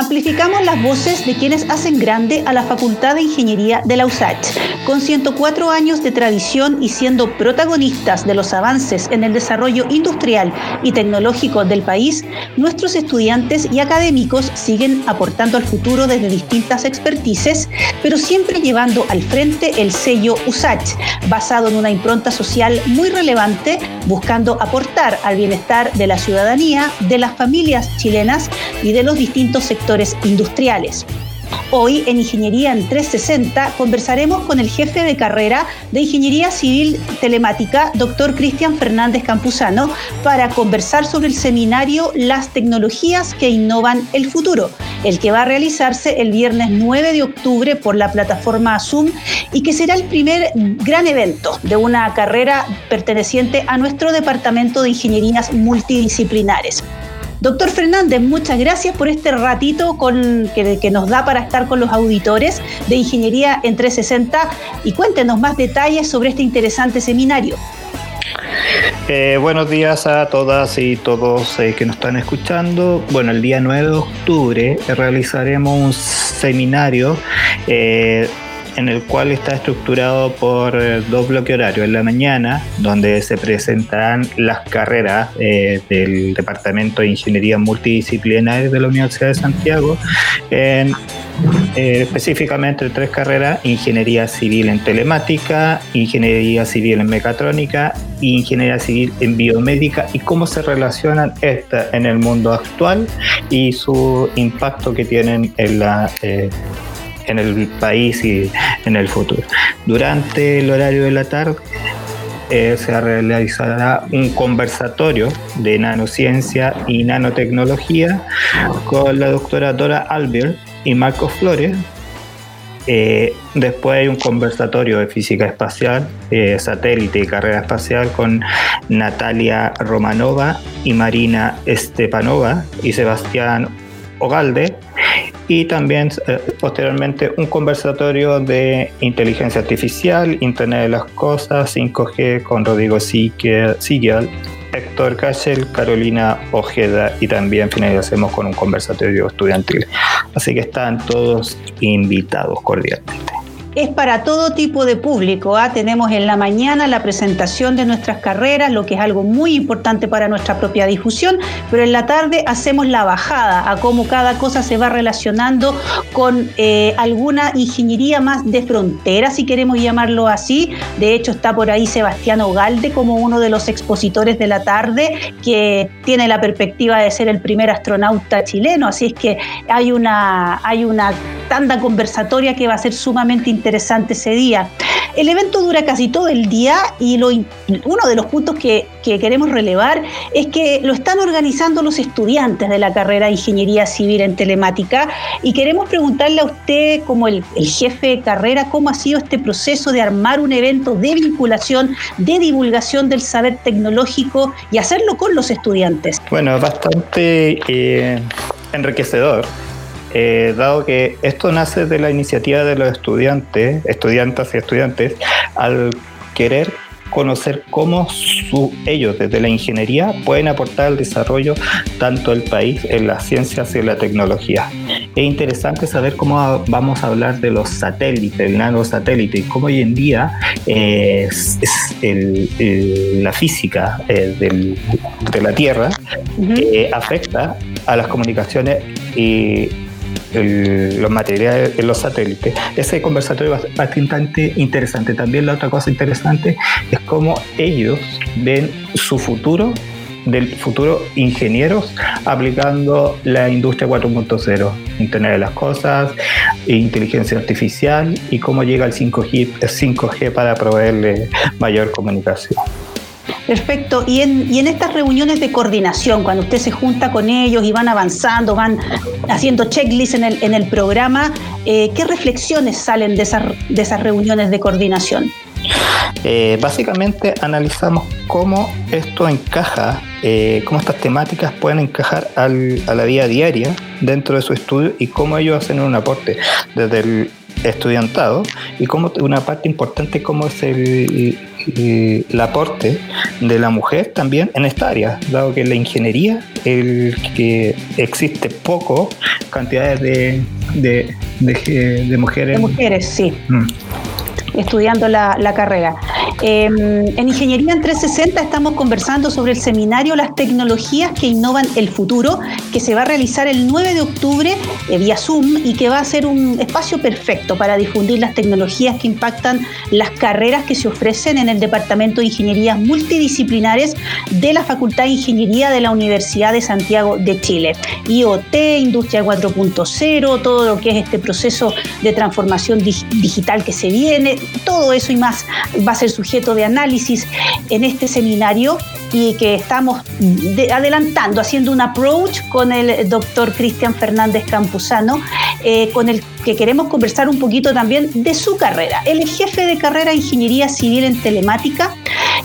Amplificamos las voces de quienes hacen grande a la Facultad de Ingeniería de la USACH. Con 104 años de tradición y siendo protagonistas de los avances en el desarrollo industrial y tecnológico del país, nuestros estudiantes y académicos siguen aportando al futuro desde distintas expertices, pero siempre llevando al frente el sello USACH, basado en una impronta social muy relevante, buscando aportar al bienestar de la ciudadanía, de las familias chilenas y de los distintos sectores industriales. Hoy en Ingeniería en 360 conversaremos con el jefe de carrera de Ingeniería Civil Telemática, doctor Cristian Fernández Campuzano, para conversar sobre el seminario Las tecnologías que innovan el futuro, el que va a realizarse el viernes 9 de octubre por la plataforma Zoom y que será el primer gran evento de una carrera perteneciente a nuestro Departamento de Ingenierías Multidisciplinares. Doctor Fernández, muchas gracias por este ratito que, nos da para estar con los auditores de Ingeniería en 360 y cuéntenos más detalles sobre este interesante seminario. Eh, buenos días a todas y todos eh, que nos están escuchando. Bueno, el día 9 de octubre realizaremos un seminario eh, en el cual está estructurado por eh, dos bloques horarios. En la mañana, donde se presentarán las carreras eh, del Departamento de Ingeniería Multidisciplinaria de la Universidad de Santiago, eh, específicamente tres carreras, Ingeniería Civil en Telemática, Ingeniería Civil en Mecatrónica e Ingeniería Civil en Biomédica y cómo se relacionan estas en el mundo actual y su impacto que tienen en la en el país y en el futuro. Durante el horario de la tarde eh, se realizará un conversatorio de nanociencia y nanotecnología con la doctora Dora Albert y Marco Flores. Eh, después hay un conversatorio de física espacial, eh, satélite y carrera espacial con Natalia Romanova y Marina Stepanova y Sebastián Ogalde y también eh, posteriormente un conversatorio de inteligencia artificial, Internet de las Cosas, 5G con Rodrigo Siegel, Héctor Cachel, Carolina Ojeda y también finalizamos con un conversatorio estudiantil. Así que están todos invitados cordialmente es para todo tipo de público. ¿ah? Tenemos en la mañana la presentación de nuestras carreras, lo que es algo muy importante para nuestra propia difusión, pero en la tarde hacemos la bajada a cómo cada cosa se va relacionando con eh, alguna ingeniería más de frontera, si queremos llamarlo así. De hecho, está por ahí Sebastián Ogalde como uno de los expositores de la tarde, que tiene la perspectiva de ser el primer astronauta chileno. Así es que hay una, hay una tanda conversatoria que va a ser sumamente interesante ese día. El evento dura casi todo el día y lo, uno de los puntos que, queremos relevar es que lo están organizando los estudiantes de la carrera de Ingeniería Civil en Telemática y queremos preguntarle a usted como el, el jefe de carrera cómo ha sido este proceso de armar un evento de vinculación, de divulgación del saber tecnológico y hacerlo con los estudiantes. Bueno, bastante eh, enriquecedor eh, dado que esto nace de la iniciativa de los estudiantes, estudiantes y estudiantes, al querer conocer cómo ellos desde la ingeniería pueden aportar al desarrollo tanto del país en las ciencias y en la tecnología. Es interesante saber cómo vamos a hablar de los satélites, el nanosatélite, y cómo hoy en día eh, la física eh, de la Tierra afecta a las comunicaciones y los materiales de los satélites. Ese conversatorio es bastante interesante. También la otra cosa interesante es cómo ellos ven su futuro del futuro ingenieros aplicando la industria 4.0, Internet de las Cosas, inteligencia artificial y cómo llega el 5G, el 5G para proveerle mayor comunicación. Perfecto. Y en, y en estas reuniones de coordinación, cuando usted se junta con ellos y van avanzando, van haciendo checklists en el, en el programa, eh, ¿qué reflexiones salen de esas, reuniones de coordinación? Eh, básicamente analizamos cómo esto encaja, eh, cómo estas temáticas pueden encajar al, a la vida diaria dentro de su estudio y cómo ellos hacen un aporte desde el estudiantado y como una parte importante como es el, aporte de la mujer también en esta área, dado que en la ingeniería el que existe poco cantidades de, de, de, mujeres. De mujeres, sí. Mm estudiando la, carrera. Em, en Ingeniería en 360 estamos conversando sobre el seminario Las tecnologías que innovan el futuro, que se va a realizar el 9 de octubre eh, vía Zoom y que va a ser un espacio perfecto para difundir las tecnologías que impactan las carreras que se ofrecen en el Departamento de Ingenierías Multidisciplinares de la Facultad de Ingeniería de la Universidad de Santiago de Chile. IoT, Industria 4.0, todo lo que es este proceso de transformación digital que se viene, todo eso y más va a ser sujeto de análisis en este seminario y que estamos adelantando, haciendo un approach con el doctor Cristian Fernández Campuzano, eh, con el que queremos conversar un poquito también de su carrera. Él es jefe de carrera de Ingeniería Civil en Telemática,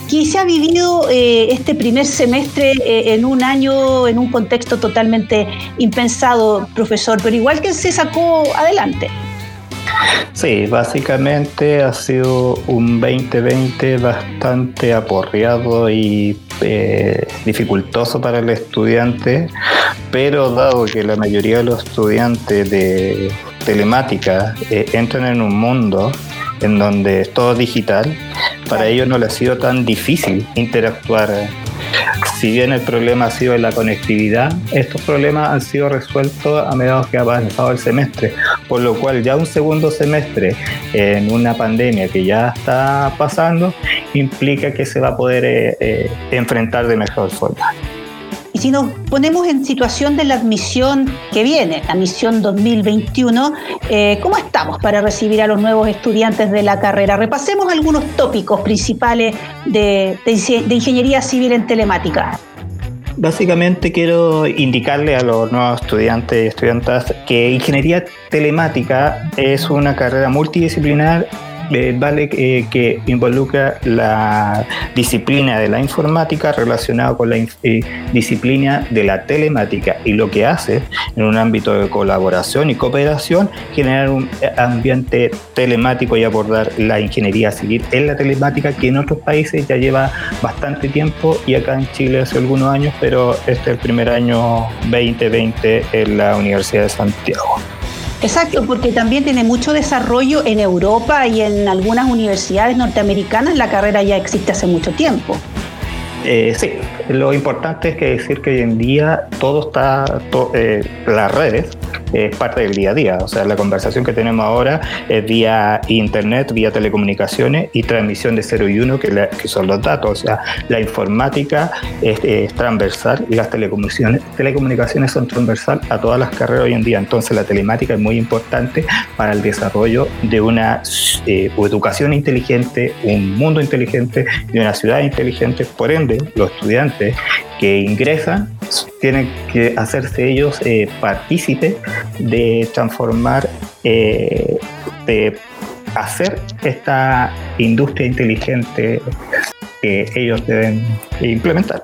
que se ha vivido eh, este primer semestre eh, en un año, en un contexto totalmente impensado, profesor, pero igual que se sacó adelante. Sí, básicamente ha sido un 2020 bastante aporreado y eh, dificultoso para el estudiante, pero dado que la mayoría de los estudiantes de telemática eh, entran en un mundo en donde es todo digital, para ellos no les ha sido tan difícil interactuar si bien el problema ha sido en la conectividad, estos problemas han sido resueltos a medida que ha avanzado el semestre, por lo cual ya un segundo semestre en una pandemia que ya está pasando implica que se va a poder eh, eh, enfrentar de mejor forma. Y si nos ponemos en situación de la admisión que viene, la admisión 2021, eh, ¿cómo estamos para recibir a los nuevos estudiantes de la carrera? Repasemos algunos tópicos principales de, de ingeniería civil en telemática. Básicamente quiero indicarle a los nuevos estudiantes y estudiantes que ingeniería telemática es una carrera multidisciplinar eh, vale eh, que involucra la disciplina de la informática relacionada con la eh, disciplina de la telemática y lo que hace en un ámbito de colaboración y cooperación generar un ambiente telemático y abordar la ingeniería civil en la telemática que en otros países ya lleva bastante tiempo y acá en Chile hace algunos años, pero este es el primer año 2020 en la Universidad de Santiago. Exacto, porque también tiene mucho desarrollo en Europa y en algunas universidades norteamericanas. La carrera ya existe hace mucho tiempo. Eh, sí, lo importante es que decir que hoy en día todo está, eh, las redes es parte del día a día. O sea, la conversación que tenemos ahora es vía internet, vía telecomunicaciones y transmisión de 0 y 1, que, son los datos. O sea, la informática es, transversal y las telecomunicaciones, telecomunicaciones son transversal a todas las carreras hoy en día. Entonces, la telemática es muy importante para el desarrollo de una eh, educación inteligente, un mundo inteligente y una ciudad inteligente. Por ende, los estudiantes que ingresan tienen que hacerse ellos eh, partícipes de transformar, eh, de hacer esta industria inteligente que ellos deben implementar.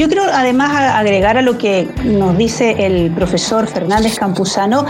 Yo quiero además agregar a lo que nos dice el profesor Fernández Campuzano,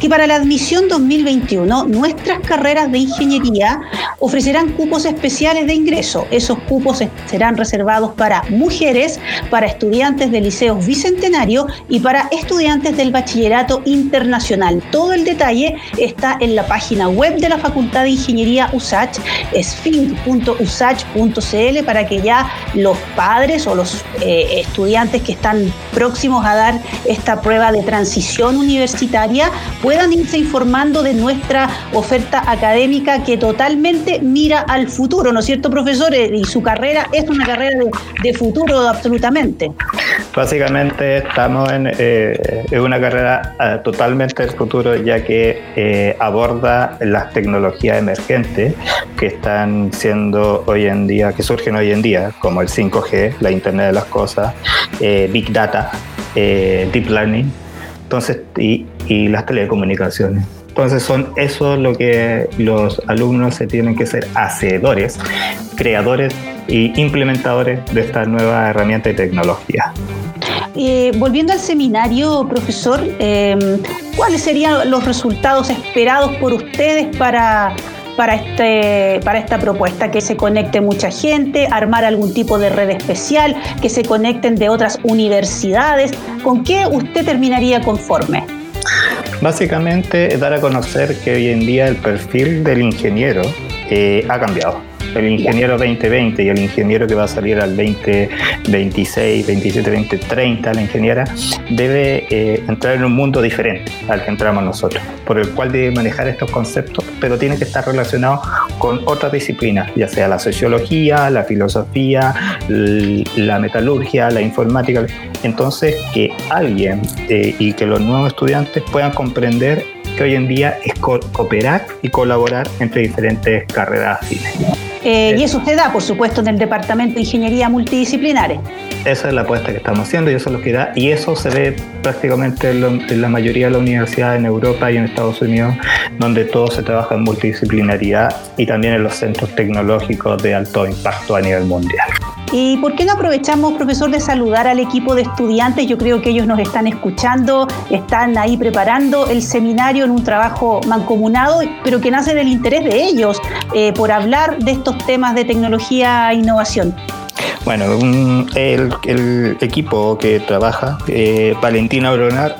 que para la admisión 2021 nuestras carreras de ingeniería ofrecerán cupos especiales de ingreso. Esos cupos serán reservados para mujeres, para estudiantes del Liceo Bicentenario y para estudiantes del Bachillerato Internacional. Todo el detalle está en la página web de la Facultad de Ingeniería USACH, esfink.usach.cl, para que ya los padres o los eh, estudiantes que están próximos a dar esta prueba de transición universitaria puedan irse informando de nuestra oferta académica que totalmente mira al futuro, ¿no es cierto, profesor? Eh, y su carrera es una carrera de, futuro absolutamente. Básicamente estamos en, eh, una carrera totalmente del futuro ya que aborda las tecnologías emergentes que están siendo hoy en día, que surgen hoy en día, como el 5G, la Internet de las eh, Big Data, eh, Deep Learning, entonces, y, las telecomunicaciones. Entonces son eso lo que los alumnos se tienen que ser hacedores, creadores y implementadores de esta nueva herramienta y tecnología. Eh, volviendo al seminario, profesor, ¿cuáles serían los resultados esperados por ustedes para, para, este, para esta propuesta, que se conecte mucha gente, armar algún tipo de red especial, que se conecten de otras universidades. ¿Con qué usted terminaría conforme? Básicamente dar a conocer que hoy en día el perfil del ingeniero eh, ha cambiado el ingeniero 2020 y el ingeniero que va a salir al 2026, 27, 2030, la ingeniera, debe eh, entrar en un mundo diferente al que entramos nosotros, por el cual debe manejar estos conceptos, pero tiene que estar relacionado con otras disciplinas, ya sea la sociología, la filosofía, la metalurgia, la informática. Entonces, que alguien eh, y que los nuevos estudiantes puedan comprender que hoy en día es cooperar y colaborar entre diferentes carreras afines. Eh, y eso usted da, por supuesto, en el Departamento de Ingeniería Multidisciplinares. Esa es la apuesta que estamos haciendo y eso es lo que da. Y eso se ve prácticamente en, la mayoría de las universidades en Europa y en Estados Unidos, donde todo se trabaja en multidisciplinaridad y también en los centros tecnológicos de alto impacto a nivel mundial. ¿Y por qué no aprovechamos, profesor, de saludar al equipo de estudiantes? Yo creo que ellos nos están escuchando, están ahí preparando el seminario en un trabajo mancomunado, pero que nace del interés de ellos eh, por hablar de estos temas de tecnología e innovación. Bueno, el, equipo que trabaja, eh, Valentina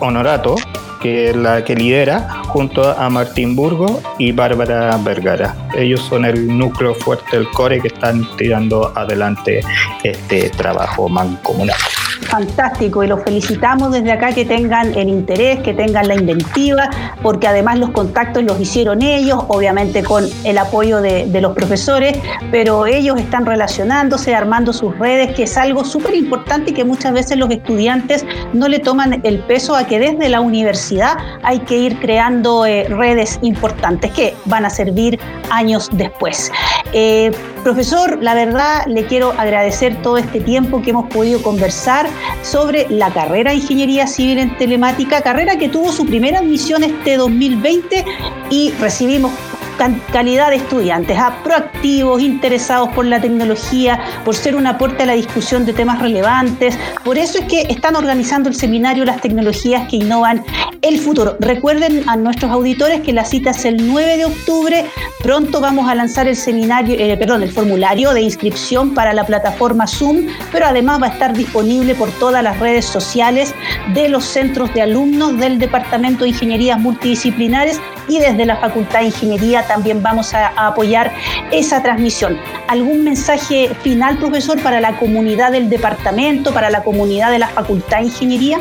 Honorato, que es la que lidera, junto a Martín Burgo y Bárbara Vergara. Ellos son el núcleo fuerte, el core que están tirando adelante este trabajo mancomunado fantástico y los felicitamos desde acá que tengan el interés, que tengan la inventiva, porque además los contactos los hicieron ellos, obviamente con el apoyo de, los profesores, pero ellos están relacionándose, armando sus redes, que es algo súper importante y que muchas veces los estudiantes no le toman el peso a que desde la universidad hay que ir creando eh, redes importantes que van a servir años después. Eh, profesor, la verdad le quiero agradecer todo este tiempo que hemos podido conversar sobre la carrera de Ingeniería Civil en Telemática, carrera que tuvo su primera admisión este 2020 y recibimos calidad de estudiantes, a proactivos, interesados por la tecnología, por ser un aporte a la discusión de temas relevantes. Por eso es que están organizando el seminario Las tecnologías que innovan el futuro. Recuerden a nuestros auditores que la cita es el 9 de octubre. Pronto vamos a lanzar el seminario, eh, perdón, el formulario de inscripción para la plataforma Zoom, pero además va a estar disponible por todas las redes sociales de los centros de alumnos del Departamento de Ingenierías Multidisciplinares y desde la Facultad de Ingeniería también vamos a, apoyar esa transmisión. ¿Algún mensaje final, profesor, para la comunidad del departamento, para la comunidad de la Facultad de Ingeniería?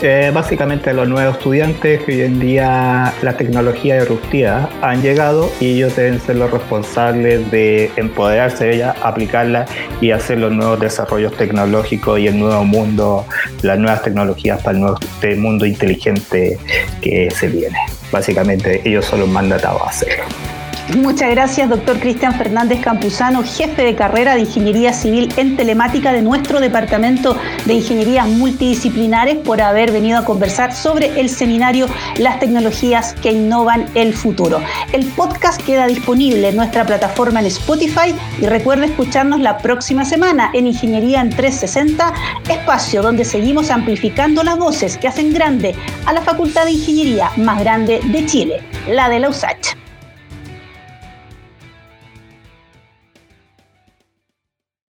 Eh, básicamente los nuevos estudiantes que hoy en día la tecnología disruptiva han llegado y ellos deben ser los responsables de empoderarse de ella, aplicarla y hacer los nuevos desarrollos tecnológicos y el nuevo mundo, las nuevas tecnologías para el nuevo este mundo inteligente que se viene. Básicamente ellos son los mandatados a hacerlo. Muchas gracias, doctor Cristian Fernández Campuzano, jefe de carrera de Ingeniería Civil en Telemática de nuestro Departamento de Ingenierías Multidisciplinares, por haber venido a conversar sobre el seminario Las tecnologías que innovan el futuro. El podcast queda disponible en nuestra plataforma en Spotify y recuerde escucharnos la próxima semana en Ingeniería en 360, espacio donde seguimos amplificando las voces que hacen grande a la Facultad de Ingeniería más grande de Chile, la de la USACH.